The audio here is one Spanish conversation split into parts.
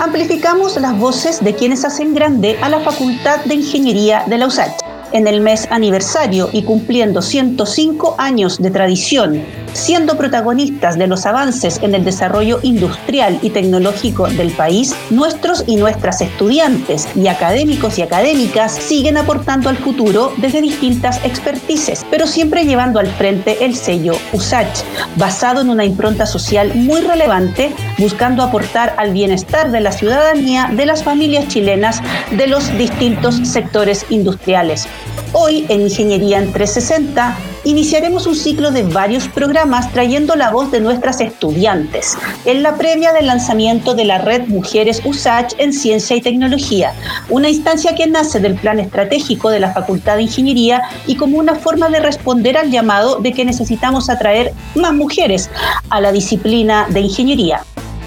amplificamos las voces de quienes hacen grande a la Facultad de Ingeniería de la USACH. En el mes aniversario y cumpliendo 105 años de tradición, siendo protagonistas de los avances en el desarrollo industrial y tecnológico del país, nuestros y nuestras estudiantes y académicos y académicas siguen aportando al futuro desde distintas expertices, pero siempre llevando al frente el sello USACH, basado en una impronta social muy relevante, buscando aportar al bienestar de la ciudadanía, de las familias chilenas, de los distintos sectores industriales. Hoy en Ingeniería en 360 iniciaremos un ciclo de varios programas trayendo la voz de nuestras estudiantes en la previa del lanzamiento de la red Mujeres USACH en Ciencia y Tecnología, una instancia que nace del plan estratégico de la Facultad de Ingeniería y como una forma de responder al llamado de que necesitamos atraer más mujeres a la disciplina de ingeniería.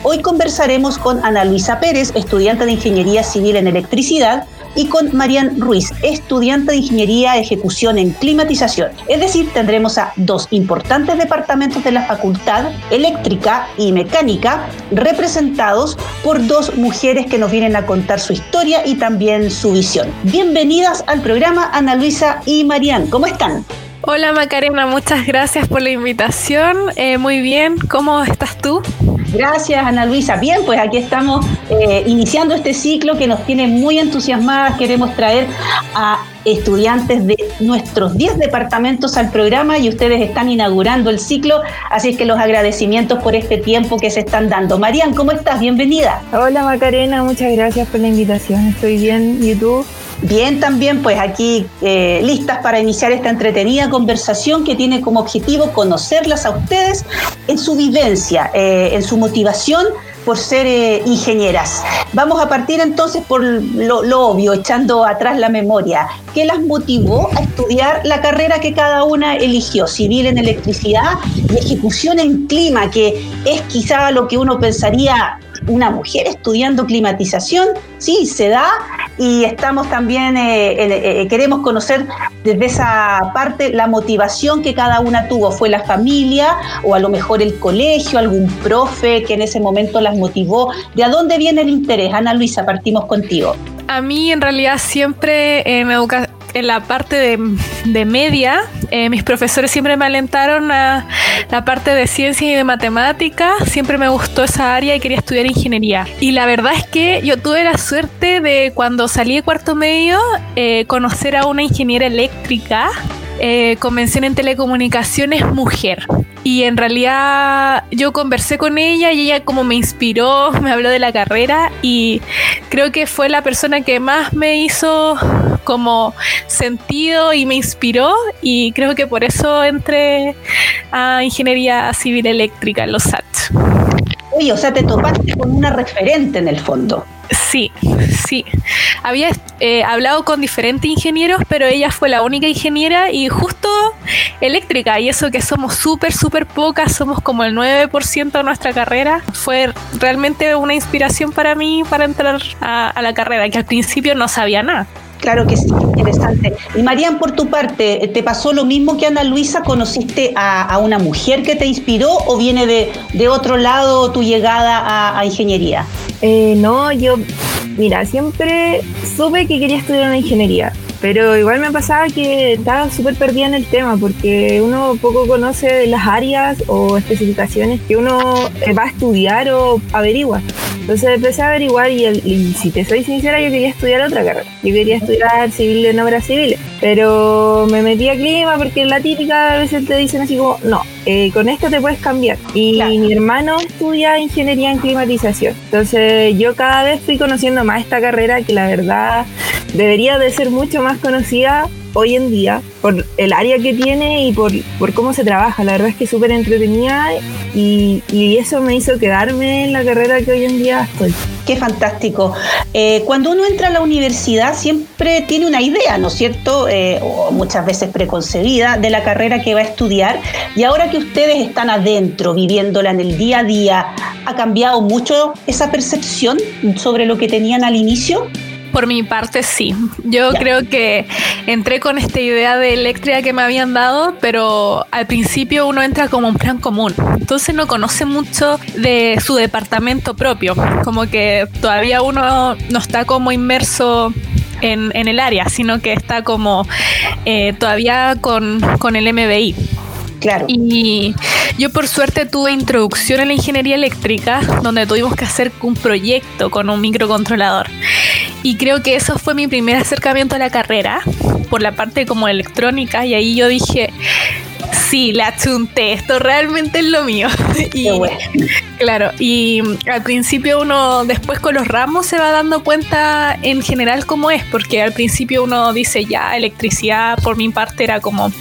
Hoy conversaremos con Ana Luisa Pérez, estudiante de Ingeniería Civil en Electricidad, y con Marian Ruiz, estudiante de Ingeniería Ejecución en Climatización. Es decir, tendremos a dos importantes departamentos de la Facultad, Eléctrica y Mecánica, representados por dos mujeres que nos vienen a contar su historia y también su visión. Bienvenidas al programa Ana Luisa y Marian. ¿Cómo están? Hola Macarena, muchas gracias por la invitación. Eh, muy bien, ¿cómo estás tú? Gracias, Ana Luisa. Bien, pues aquí estamos eh, iniciando este ciclo que nos tiene muy entusiasmadas. Queremos traer a estudiantes de nuestros 10 departamentos al programa y ustedes están inaugurando el ciclo, así es que los agradecimientos por este tiempo que se están dando. Marian, ¿cómo estás? Bienvenida. Hola Macarena, muchas gracias por la invitación. Estoy bien. ¿Y tú? Bien, también pues aquí eh, listas para iniciar esta entretenida conversación que tiene como objetivo conocerlas a ustedes en su vivencia, eh, en su motivación por ser eh, ingenieras. Vamos a partir entonces por lo, obvio, echando atrás la memoria. ¿Qué las motivó a estudiar la carrera que cada una eligió? Civil en electricidad y ejecución en clima, que es quizá lo que uno pensaría una mujer estudiando climatización, sí, se da y estamos también, eh, eh, eh, queremos conocer desde esa parte la motivación que cada una tuvo. ¿Fue la familia o a lo mejor el colegio, algún profe que en ese momento las motivó? ¿De dónde viene el interés? Ana Luisa, partimos contigo. A mí en realidad siempre en educación en la parte de, media, eh, mis profesores siempre me alentaron a la parte de ciencia y de matemática. Siempre me gustó esa área y quería estudiar ingeniería. Y la verdad es que yo tuve la suerte de cuando salí de cuarto medio eh, conocer a una ingeniera eléctrica eh, convención en telecomunicaciones mujer. Y en realidad yo conversé con ella y ella como me inspiró, me habló de la carrera y creo que fue la persona que más me hizo como sentido y me inspiró y creo que por eso entré a ingeniería civil eléctrica en los SAT. Oye, o sea, te topaste con una referente en el fondo. Sí, sí. Había eh, hablado con diferentes ingenieros, pero ella fue la única ingeniera y justo eléctrica. Y eso que somos súper, súper pocas, somos como el 9% de nuestra carrera. Fue realmente una inspiración para mí para entrar a la carrera, que al principio no sabía nada. Claro que sí, interesante. Y Marian, por tu parte, ¿te pasó lo mismo que Ana Luisa? ¿Conociste a, una mujer que te inspiró o viene de, otro lado tu llegada a, ingeniería? Eh, no, yo, mira, siempre supe que quería estudiar una ingeniería. Pero igual me pasaba que estaba súper perdida en el tema porque uno poco conoce las áreas o especificaciones que uno va a estudiar o averigua. Entonces empecé a averiguar y, y si te soy sincera yo quería estudiar otra carrera. Yo quería estudiar civil en obras civiles. Pero me metí a clima porque la típica a veces te dicen así como, no, eh, con esto te puedes cambiar. Y mi hermano estudia ingeniería en climatización. Entonces yo cada vez fui conociendo más esta carrera que la verdad debería de ser mucho más conocida hoy en día por el área que tiene y por, por cómo se trabaja. La verdad es que es súper entretenida y, y, eso me hizo quedarme en la carrera que hoy en día estoy. Qué fantástico. Eh, cuando uno entra a la universidad siempre tiene una idea, ¿no es cierto? Eh, o muchas veces preconcebida de la carrera que va a estudiar. Y ahora que ustedes están adentro, viviéndola en el día a día, ¿ha cambiado mucho esa percepción sobre lo que tenían al inicio? Por mi parte, sí. Yo creo que entré con esta idea de eléctrica que me habían dado, pero al principio uno entra como un plan común. Entonces no conoce mucho de su departamento propio. Como que todavía uno no está como inmerso en, el área, sino que está como eh, todavía con, con el MBI. Claro. Y yo por suerte tuve introducción en la ingeniería eléctrica, donde tuvimos que hacer un proyecto con un microcontrolador. Y creo que eso fue mi primer acercamiento a la carrera, por la parte como electrónica, y ahí yo dije, sí, la chunté, esto realmente es lo mío. y, Claro, y al principio uno después con los ramos se va dando cuenta en general cómo es, porque al principio uno dice ya electricidad, por mi parte era como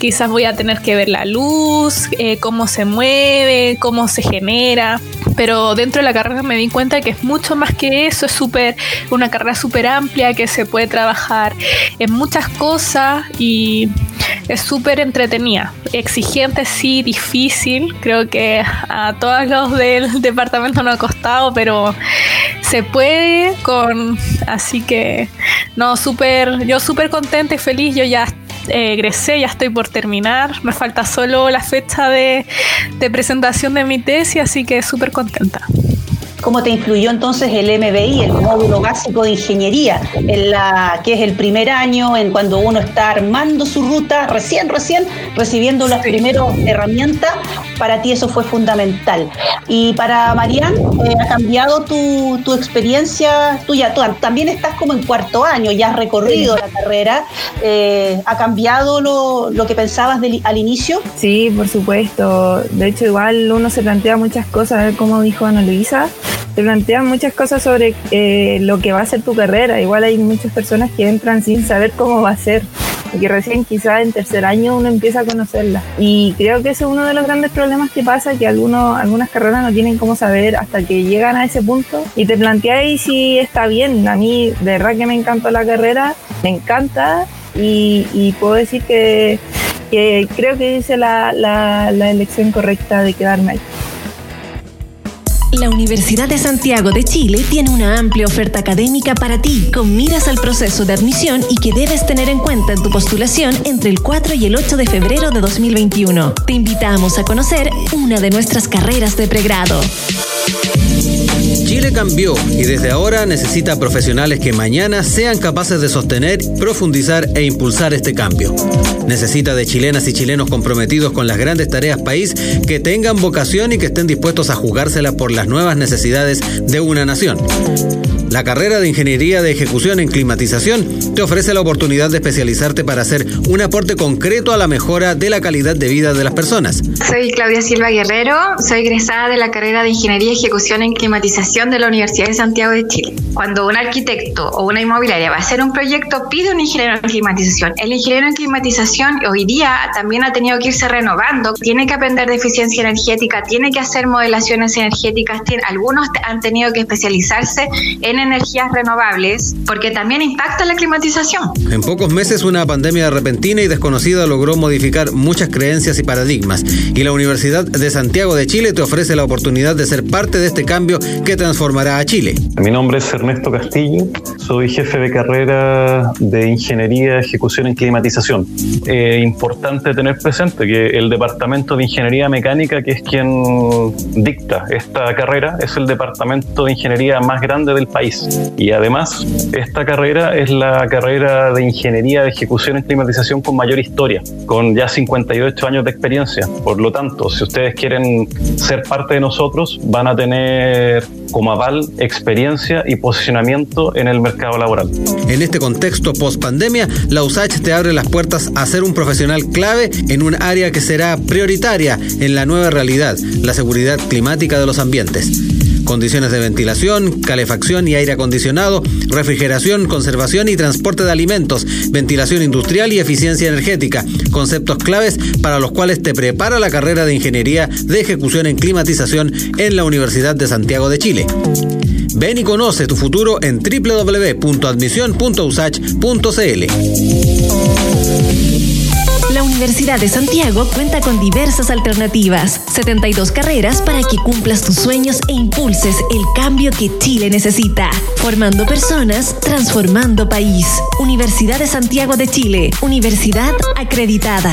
quizás voy a tener que ver la luz, eh, cómo se mueve, cómo se genera, pero dentro de la carrera me di cuenta que es mucho más que eso, es súper una carrera súper amplia que se puede trabajar en muchas cosas y es súper entretenida, exigente sí, difícil, creo que a todos los del departamento no ha costado, pero se puede con, así que no, súper, yo súper contenta y feliz, yo ya eh, egresé, ya estoy por terminar, me falta solo la fecha de, de presentación de mi tesis, así que súper contenta. Cómo te influyó entonces el MBI, el módulo básico de ingeniería, en la que es el primer año, en cuando uno está armando su ruta, recién, recién recibiendo las primeras herramientas, para ti eso fue fundamental. Y para Marian, eh, ¿ha cambiado tu, experiencia tuya? Tú también estás como en cuarto año, ya has recorrido la carrera, eh, ¿ha cambiado lo, lo que pensabas al inicio? Sí, por supuesto. De hecho, igual uno se plantea muchas cosas, como dijo Ana Luisa, te plantean muchas cosas sobre eh, lo que va a ser tu carrera. Igual hay muchas personas que entran sin saber cómo va a ser. Y que recién quizás en tercer año uno empieza a conocerla. Y creo que ese es uno de los grandes problemas que pasa, que algunos, algunas carreras no tienen cómo saber hasta que llegan a ese punto. Y te planteáis si está bien. A mí de verdad que me encantó la carrera, me encanta. Y, puedo decir que, creo que hice la, la elección correcta de quedarme ahí. La Universidad de Santiago de Chile tiene una amplia oferta académica para ti, con miras al proceso de admisión y que debes tener en cuenta en tu postulación entre el 4 y el 8 de febrero de 2021. Te invitamos a conocer una de nuestras carreras de pregrado. Chile cambió y desde ahora necesita profesionales que mañana sean capaces de sostener, profundizar e impulsar este cambio. Necesita de chilenas y chilenos comprometidos con las grandes tareas país que tengan vocación y que estén dispuestos a jugársela por las nuevas necesidades de una nación. La carrera de Ingeniería de Ejecución en Climatización te ofrece la oportunidad de especializarte para hacer un aporte concreto a la mejora de la calidad de vida de las personas. Soy Claudia Silva Guerrero, soy egresada de la carrera de Ingeniería y Ejecución en Climatización de la Universidad de Santiago de Chile. Cuando un arquitecto o una inmobiliaria va a hacer un proyecto, pide un ingeniero en climatización. El ingeniero en climatización hoy día también ha tenido que irse renovando, tiene que aprender de eficiencia energética, tiene que hacer modelaciones energéticas, algunos han tenido que especializarse en energías renovables, porque también impacta la climatización. En pocos meses, una pandemia repentina y desconocida logró modificar muchas creencias y paradigmas, y la Universidad de Santiago de Chile te ofrece la oportunidad de ser parte de este cambio que transformará a Chile. Mi nombre es Ernesto Castillo, soy jefe de carrera de Ingeniería Ejecución en Climatización. Es importante tener presente que el Departamento de Ingeniería Mecánica, que es quien dicta esta carrera, es el departamento de ingeniería más grande del país y además, esta carrera es la carrera de ingeniería de ejecución en climatización con mayor historia, con ya 58 años de experiencia. Por lo tanto, si ustedes quieren ser parte de nosotros, van a tener como aval experiencia y posicionamiento en el mercado laboral. En este contexto post pandemia, la USACH te abre las puertas a ser un profesional clave en un área que será prioritaria en la nueva realidad, la seguridad climática de los ambientes condiciones de ventilación, calefacción y aire acondicionado, refrigeración, conservación y transporte de alimentos, ventilación industrial y eficiencia energética, conceptos claves para los cuales te prepara la carrera de Ingeniería de Ejecución en Climatización en la Universidad de Santiago de Chile. Ven y conoce tu futuro en www.admisión.usach.cl. Universidad de Santiago cuenta con diversas alternativas, 72 carreras para que cumplas tus sueños e impulses el cambio que Chile necesita. Formando personas, transformando país. Universidad de Santiago de Chile, universidad acreditada.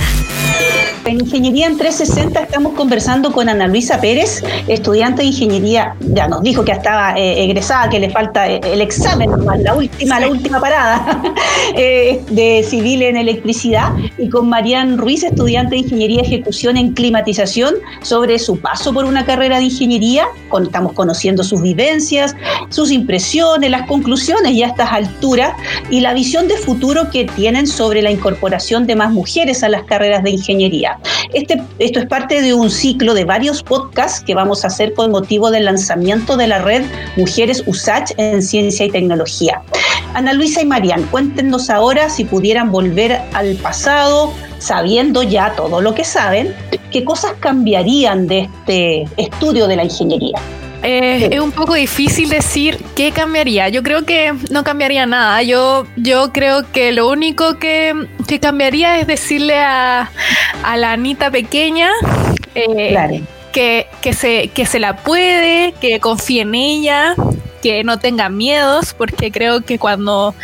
En Ingeniería en 360 estamos conversando con Ana Luisa Pérez, estudiante de Ingeniería, ya nos dijo que estaba eh, egresada, que le falta eh, el examen, la última, la última parada eh, de civil en electricidad, y con Marian Ruiz, estudiante de Ingeniería Ejecución en Climatización, sobre su paso por una carrera de ingeniería. estamos conociendo sus vivencias, sus impresiones, las conclusiones y a estas alturas, y la visión de futuro que tienen sobre la incorporación de más mujeres a las carreras de ingeniería. Este, esto es parte de un ciclo de varios podcasts que vamos a hacer con motivo del lanzamiento de la red Mujeres USACH en Ciencia y Tecnología. Ana Luisa y Marian, cuéntenos ahora si pudieran volver al pasado, sabiendo ya todo lo que saben, qué cosas cambiarían de este estudio de la ingeniería. Eh, es un poco difícil decir qué cambiaría. Yo creo que no cambiaría nada. Yo, yo creo que lo único que, cambiaría es decirle a, la Anita pequeña eh, que, que, se, que se la puede, que confíe en ella, que no tenga miedos, porque creo que cuando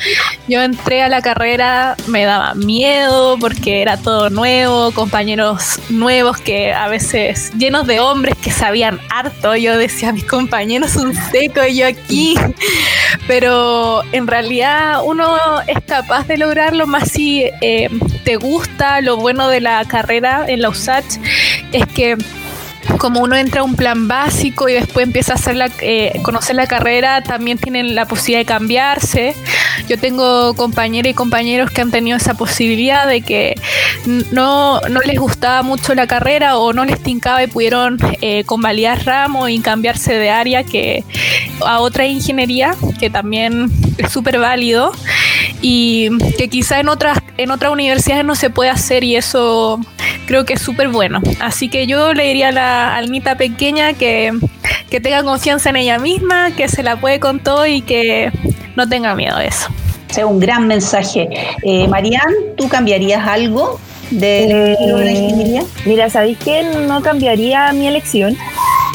yo entré a la carrera me daba miedo porque era todo nuevo, compañeros nuevos que a veces llenos de hombres que sabían harto. Yo decía, mis compañeros son secos y yo aquí. Pero en realidad uno es capaz de lograrlo más si eh, te gusta. Lo bueno de la carrera en la USACH es que como uno entra a un plan básico y después empieza a hacer la, eh, conocer la carrera, también tienen la posibilidad de cambiarse. Yo tengo compañeras y compañeros que han tenido esa posibilidad de que no, no les gustaba mucho la carrera o no les tincaba y pudieron eh, convalidar ramo y cambiarse de área que a otra ingeniería, que también es súper válido y que quizá en otras, en otras universidades no se puede hacer y eso creo que es súper bueno. Así que yo le diría a la almita pequeña que, tenga confianza en ella misma, que se la puede con todo y que no tenga miedo de eso. Es un gran mensaje. Eh, Marian, ¿tú cambiarías algo de, la eh, ingeniería? Mira, ¿sabéis que no cambiaría mi elección?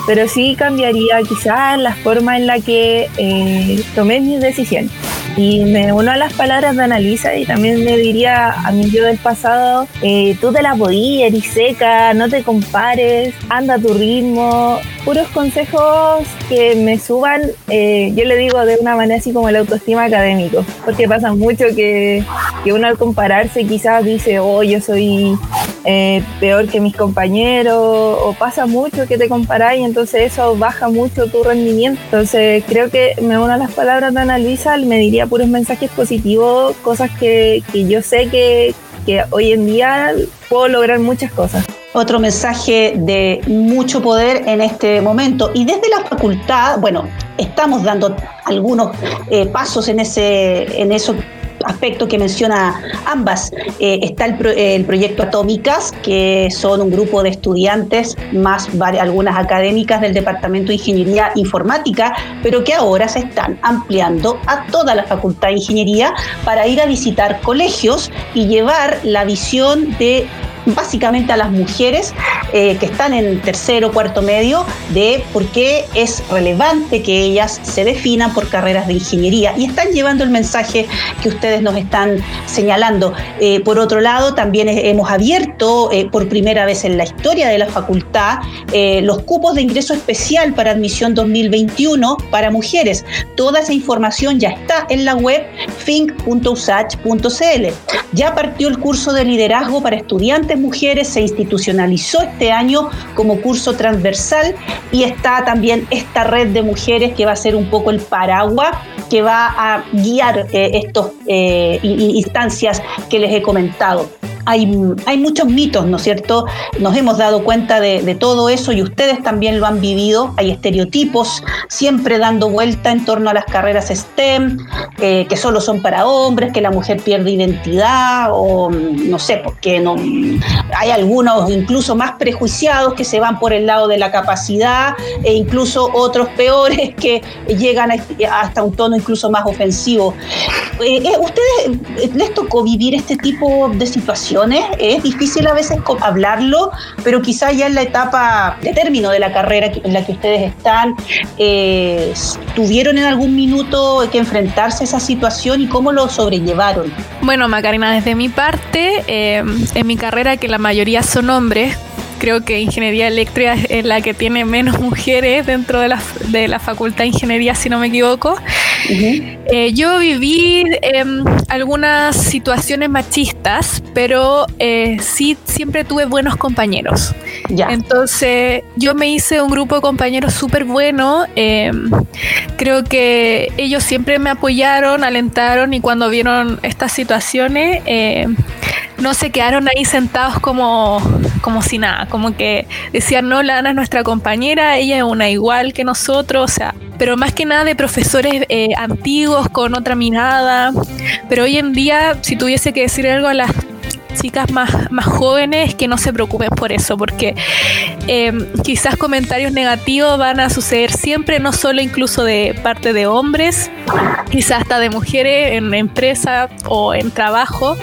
Pero sí cambiaría quizás la forma en la que eh, tomé mis decisiones. Y me uno a las palabras de Analisa y también le diría a mi yo del pasado, eh, tú te la podías, eres seca, no te compares, anda a tu ritmo. Puros consejos que me suban, eh, yo le digo de una manera así como el autoestima académico, porque pasa mucho que, que uno al compararse quizás dice, oh, yo soy eh, peor que mis compañeros, o pasa mucho que te comparáis, entonces eso baja mucho tu rendimiento. Entonces creo que me uno a las palabras de Ana Luisa, me diría puros mensajes positivos, cosas que, que yo sé que, que hoy en día puedo lograr muchas cosas otro mensaje de mucho poder en este momento. Y desde la facultad, bueno, estamos dando algunos eh, pasos en ese, en eso aspecto que menciona ambas. Eh, está el, proyecto Atómicas, que son un grupo de estudiantes, más algunas académicas del Departamento de Ingeniería Informática, pero que ahora se están ampliando a toda la Facultad de Ingeniería para ir a visitar colegios y llevar la visión de básicamente a las mujeres eh, que están en tercero, cuarto medio, de por qué es relevante que ellas se definan por carreras de ingeniería y están llevando el mensaje que ustedes nos están señalando. Eh, por otro lado, también hemos abierto eh, por primera vez en la historia de la facultad los cupos de ingreso especial para admisión 2021 para mujeres. Toda esa información ya está en la web think.usach.cl. Ya partió el curso de liderazgo para estudiantes mujeres se institucionalizó este año como curso transversal y está también esta red de mujeres que va a ser un poco el paraguas que va a guiar eh, estas eh, instancias que les he comentado hay, muchos mitos, ¿no es cierto? Nos hemos dado cuenta de, todo eso y ustedes también lo han vivido. Hay estereotipos siempre dando vuelta en torno a las carreras STEM, eh, que solo son para hombres, que la mujer pierde identidad o no sé, porque hay algunos incluso más prejuiciados que se van por el lado de la capacidad e incluso otros peores que llegan hasta un tono incluso más ofensivo. Eh, eh, ¿Ustedes les tocó vivir este tipo de situación? Es difícil a veces hablarlo, pero quizá ya en la etapa de término de la carrera en la que ustedes están, eh, ¿tuvieron en algún minuto que enfrentarse a esa situación y cómo lo sobrellevaron? Bueno, Macarena, desde mi parte, eh, en mi carrera, que la mayoría son hombres, creo que ingeniería eléctrica es la que tiene menos mujeres dentro de la, de la facultad de ingeniería, si no me equivoco. Eh, yo viví em, algunas situaciones machistas, pero eh, sí siempre tuve buenos compañeros. Ya. Entonces yo me hice un grupo de compañeros súper bueno. Em, creo que ellos siempre me apoyaron, alentaron y cuando vieron estas situaciones em, no se quedaron ahí sentados como, como si nada, como que decían, no, la Ana es nuestra compañera, ella es una igual que nosotros, o sea, pero más que nada de profesores eh, antiguos con otra mirada, pero hoy en día, si tuviese que decir algo a las chicas más, más jóvenes que no se preocupen por eso, porque eh, quizás comentarios negativos van a suceder siempre, no solo incluso de parte de hombres, quizás hasta de mujeres en empresa o en trabajo,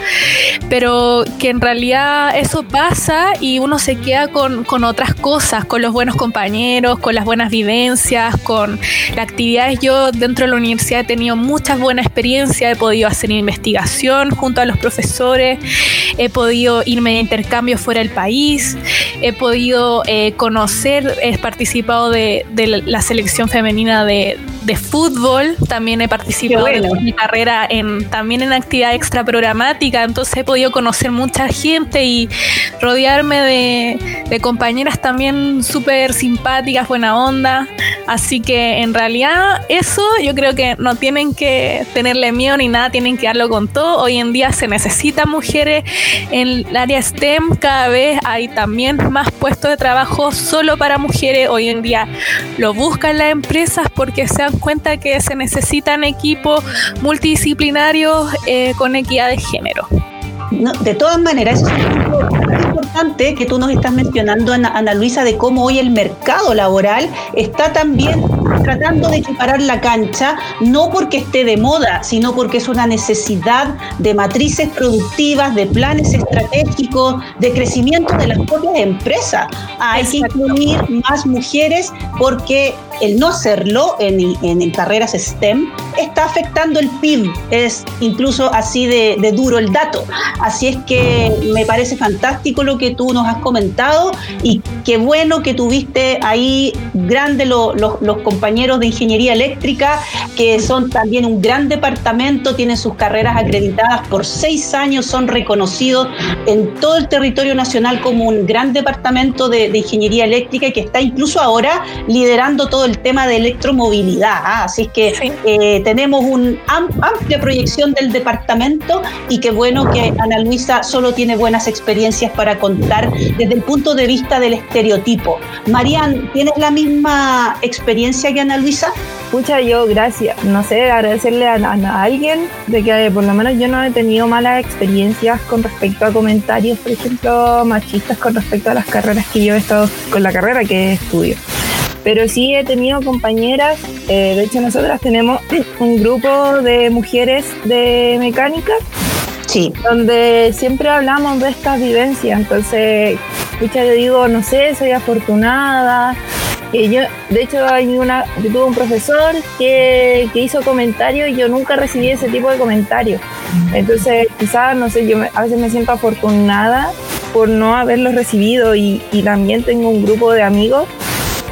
pero que en realidad eso pasa y uno se queda con, con otras cosas, con los buenos compañeros, con las buenas vivencias, con las actividades. Yo dentro de la universidad he tenido muchas buenas experiencias, he podido hacer investigación junto a los profesores, he podido irme de intercambio fuera del país, he podido eh, conocer, he participado de, la selección femenina de, fútbol, también he participado en mi carrera en, también en actividad extra programática, entonces he podido conocer mucha gente y rodearme de, de compañeras también súper simpáticas, buena onda, así que en realidad eso yo creo que no tienen que tenerle miedo ni nada, tienen que darlo con todo, hoy en día se necesitan mujeres en el área STEM cada vez hay también más puestos de trabajo solo para mujeres. Hoy en día lo buscan las empresas porque se dan cuenta que se necesitan equipos multidisciplinarios eh, con equidad de género. de todas maneras, es importante que tú nos estás mencionando, Ana, Ana, Luisa, de cómo hoy el mercado laboral está también tratando de equiparar la cancha, no porque esté de moda, sino porque es una necesidad de matrices productivas, de planes estratégicos, de crecimiento de las propias empresas. Hay que incluir más mujeres porque el no hacerlo en, carreras STEM está afectando el PIB. Es incluso así de, duro el dato. Así es que me parece fantástico lo que tú nos has comentado y qué bueno que tuviste ahí grande los compañeros de ingeniería eléctrica, que son también un gran departamento, tienen sus carreras acreditadas por seis años, son reconocidos en todo el territorio nacional como un gran departamento de, de ingeniería eléctrica y que está incluso ahora liderando todo el tema de electromovilidad. ¿ah? Así que eh, tenemos una amplia proyección del departamento y qué bueno que Ana Luisa solo tiene buenas experiencias para contar desde el punto de vista del estereotipo. Marian, ¿tienes la misma experiencia que Ana Luisa? Escucha, yo gracias, no sé, agradecerle a, a, alguien de que por lo menos yo no he tenido malas experiencias con respecto a comentarios, por ejemplo, machistas con respecto a las carreras que yo he estado, con la carrera que estudio. Pero sí he tenido compañeras, eh, de hecho nosotras tenemos un grupo de mujeres de mecánica, sí. donde siempre hablamos de estas vivencias. Entonces, escucha, yo digo, no sé, soy afortunada. Y yo, de hecho, hay una, yo tuve un profesor que, que hizo comentarios y yo nunca recibí ese tipo de comentarios. Entonces, quizás, no sé, yo a veces me siento afortunada por no haberlos recibido y, y también tengo un grupo de amigos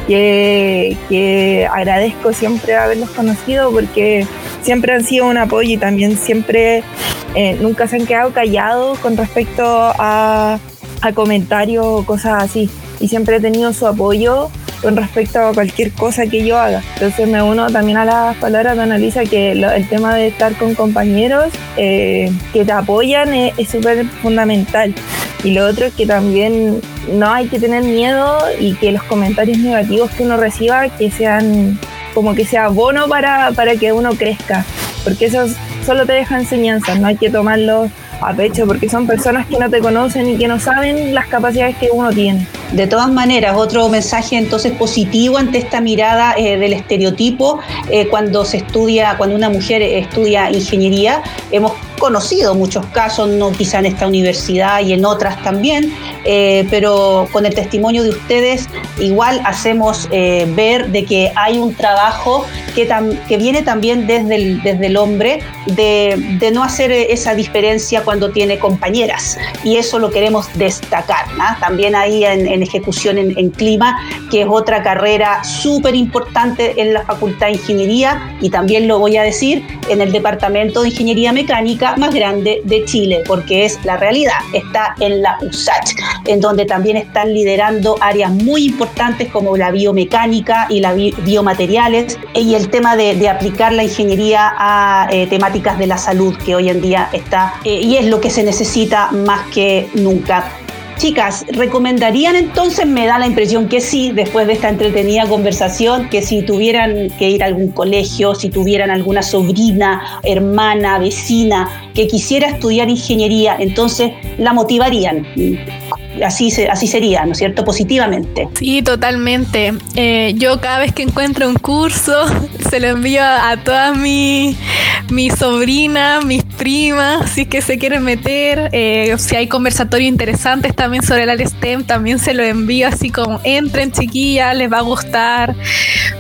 que, agradezco siempre haberlos conocido porque siempre han sido un apoyo y también siempre eh, nunca se han quedado callados con respecto a, a comentarios o cosas así. Y siempre he tenido su apoyo con respecto a cualquier cosa que yo haga. Entonces me uno también a las palabras de Analisa que el tema de estar con compañeros eh, que te apoyan es súper fundamental. Y lo otro es que también no hay que tener miedo y que los comentarios negativos que uno reciba que sean como que sea bono para, para que uno crezca, porque eso solo te deja enseñanzas, no hay que tomarlo a pecho porque son personas que no te conocen y que no saben las capacidades que uno tiene. De todas maneras, otro mensaje entonces positivo ante esta mirada eh, del estereotipo eh, cuando se estudia, cuando una mujer estudia ingeniería, hemos conocido muchos casos, no quizá en esta universidad y en otras también, eh, pero con el testimonio de ustedes igual hacemos eh, ver de que hay un trabajo que, que viene también desde el, desde el hombre de, no hacer esa diferencia cuando tiene compañeras y eso lo queremos destacar. También ahí en, ejecución en, en, clima, que es otra carrera súper importante en la Facultad de Ingeniería y también lo voy a decir en el Departamento de Ingeniería Mecánica más grande de Chile, porque es la realidad, está en la USACH, en donde también están liderando áreas muy importantes como la biomecánica y la biomateriales y el tema de, aplicar la ingeniería a eh, temáticas de la salud, que hoy en día está eh, y es lo que se necesita más que nunca. Chicas, ¿recomendarían entonces? Me da la impresión que sí, después de esta entretenida conversación, que si tuvieran que ir a algún colegio, si tuvieran alguna sobrina, hermana, vecina que quisiera estudiar ingeniería, entonces la motivarían así, así sería, ¿no es cierto? Positivamente. Sí, totalmente. Eh, yo cada vez que encuentro un curso, se lo envío a todas mis mi sobrinas, mis primas, si es que se quieren meter. Eh, si hay conversatorios interesantes también sobre el STEM, también se lo envío así como entren chiquillas, les va a gustar.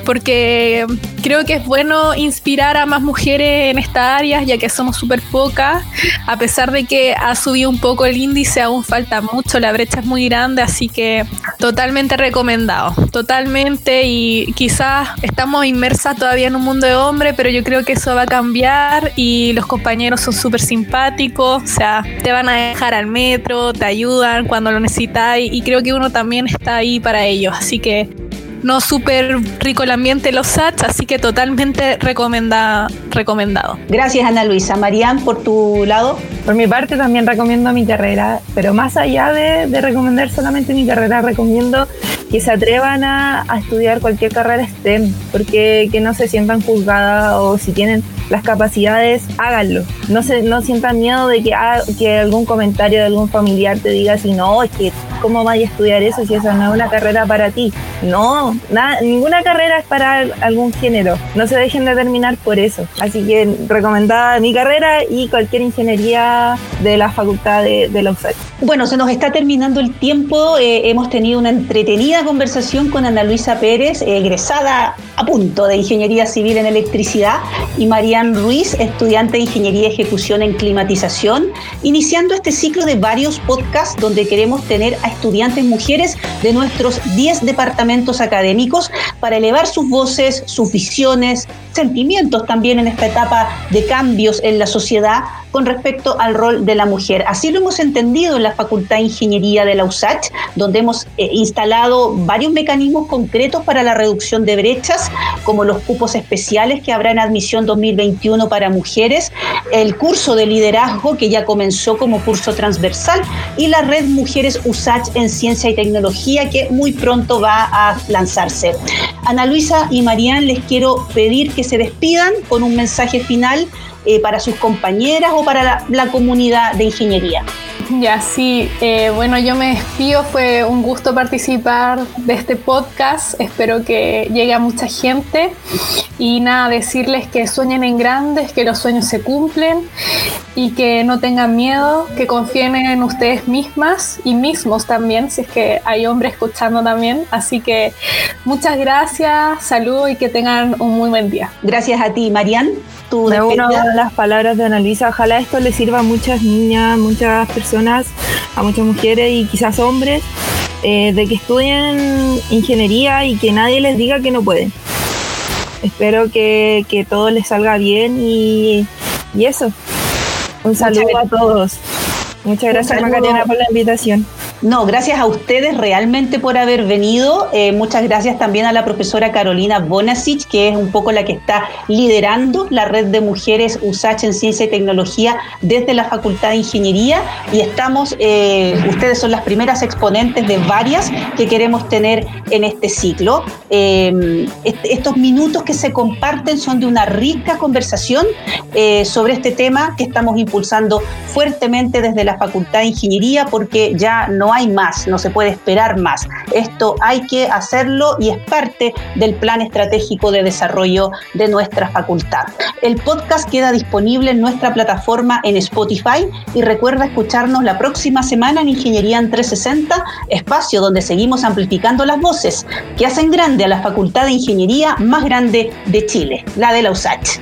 Porque creo que es bueno inspirar a más mujeres en esta área, ya que somos súper pocas. A pesar de que ha subido un poco el índice, aún falta mucho, la brecha es muy grande, así que totalmente recomendado, totalmente. Y quizás estamos inmersas todavía en un mundo de hombres, pero yo creo que eso va a cambiar y los compañeros son súper simpáticos, o sea, te van a dejar al metro, te ayudan cuando lo necesitas y creo que uno también está ahí para ellos, así que no súper rico el ambiente los SATs, así que totalmente recomenda, recomendado. Gracias Ana Luisa. Marian, por tu lado. Por mi parte también recomiendo mi carrera, pero más allá de, recomendar solamente mi carrera, recomiendo que se atrevan a, estudiar cualquier carrera STEM, porque que no se sientan juzgadas o si tienen las capacidades, háganlo. No, se, no sientan miedo de que, ah, que algún comentario de algún familiar te diga si no, es que cómo vaya a estudiar eso si esa no es una carrera para ti. No, nada, ninguna carrera es para algún género. No se dejen determinar por eso. Así que recomendada mi carrera y cualquier ingeniería de la facultad de, la USAC. Bueno, se nos está terminando el tiempo. Eh, hemos tenido una entretenida conversación con Ana Luisa Pérez, egresada a punto de Ingeniería Civil en Electricidad, y Marian Ruiz, estudiante de Ingeniería Ejecución en Climatización, iniciando este ciclo de varios podcasts donde queremos tener a estudiantes mujeres de nuestros 10 departamentos académicos para elevar sus voces, sus visiones, sentimientos también en esta etapa de cambios en la sociedad con respecto al rol de la mujer. Así lo hemos entendido en la Facultad de Ingeniería de la USACH, donde hemos eh, instalado varios mecanismos concretos para la reducción de brechas, como los cupos especiales que habrá en admisión 2021 para mujeres, el curso de liderazgo que ya comenzó como curso transversal y la red Mujeres USACH en Ciencia y Tecnología que muy pronto va a lanzarse. Ana Luisa y Marían, les quiero pedir que se despidan con un mensaje final eh, para sus compañeras o para la, comunidad de ingeniería. Ya, sí, eh, bueno, yo me despido, fue un gusto participar de este podcast, espero que llegue a mucha gente. Y nada, decirles que sueñen en grandes, que los sueños se cumplen y que no tengan miedo, que confíen en ustedes mismas y mismos también, si es que hay hombres escuchando también, así que muchas gracias, salud y que tengan un muy buen día. Gracias a ti, Marian. Me uno a las palabras de Annalisa. Ojalá esto le sirva a muchas niñas, muchas personas, a muchas mujeres y quizás hombres, eh, de que estudien ingeniería y que nadie les diga que no pueden. Espero que, todo les salga bien y, y eso. Un saludo a todos. Muchas gracias, Macarena, por la invitación. No, gracias a ustedes realmente por haber venido. Eh, muchas gracias también a la profesora Carolina Bonasic, que es un poco la que está liderando la red de mujeres USACH en Ciencia y Tecnología desde la Facultad de Ingeniería. Y estamos, eh, ustedes son las primeras exponentes de varias que queremos tener en este ciclo. Eh, estos minutos que se comparten son de una rica conversación sobre este tema que estamos impulsando fuertemente desde la Facultad de Ingeniería, porque ya no no hay más, no se puede esperar más. Esto hay que hacerlo y es parte del plan estratégico de desarrollo de nuestra facultad. El podcast queda disponible en nuestra plataforma en Spotify y recuerda escucharnos la próxima semana en Ingeniería en 360, espacio donde seguimos amplificando las voces que hacen grande a la Facultad de Ingeniería más grande de Chile, la de la USACH.